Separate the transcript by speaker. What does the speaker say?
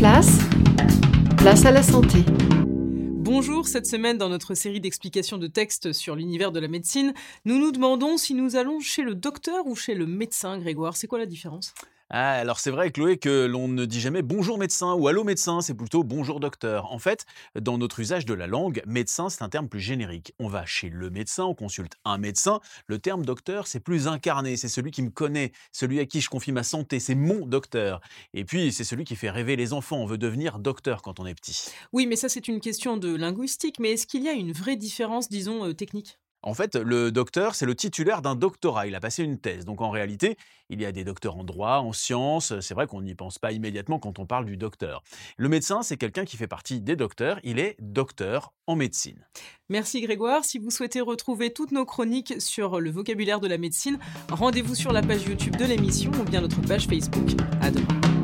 Speaker 1: place, place à la santé.
Speaker 2: Bonjour, cette semaine dans notre série d'explications de textes sur l'univers de la médecine, nous nous demandons si nous allons chez le docteur ou chez le médecin, Grégoire. C'est quoi la différence?
Speaker 3: Ah, alors c'est vrai, Chloé, que l'on ne dit jamais bonjour médecin ou allô médecin, c'est plutôt bonjour docteur. En fait, dans notre usage de la langue, médecin, c'est un terme plus générique. On va chez le médecin, on consulte un médecin. Le terme docteur, c'est plus incarné, c'est celui qui me connaît, celui à qui je confie ma santé, c'est mon docteur. Et puis, c'est celui qui fait rêver les enfants, on veut devenir docteur quand on est petit.
Speaker 2: Oui, mais ça c'est une question de linguistique, mais est-ce qu'il y a une vraie différence, disons, euh, technique?
Speaker 3: En fait, le docteur, c'est le titulaire d'un doctorat. Il a passé une thèse. Donc en réalité, il y a des docteurs en droit, en sciences. C'est vrai qu'on n'y pense pas immédiatement quand on parle du docteur. Le médecin, c'est quelqu'un qui fait partie des docteurs. Il est docteur en médecine.
Speaker 2: Merci Grégoire. Si vous souhaitez retrouver toutes nos chroniques sur le vocabulaire de la médecine, rendez-vous sur la page YouTube de l'émission ou bien notre page Facebook. À demain.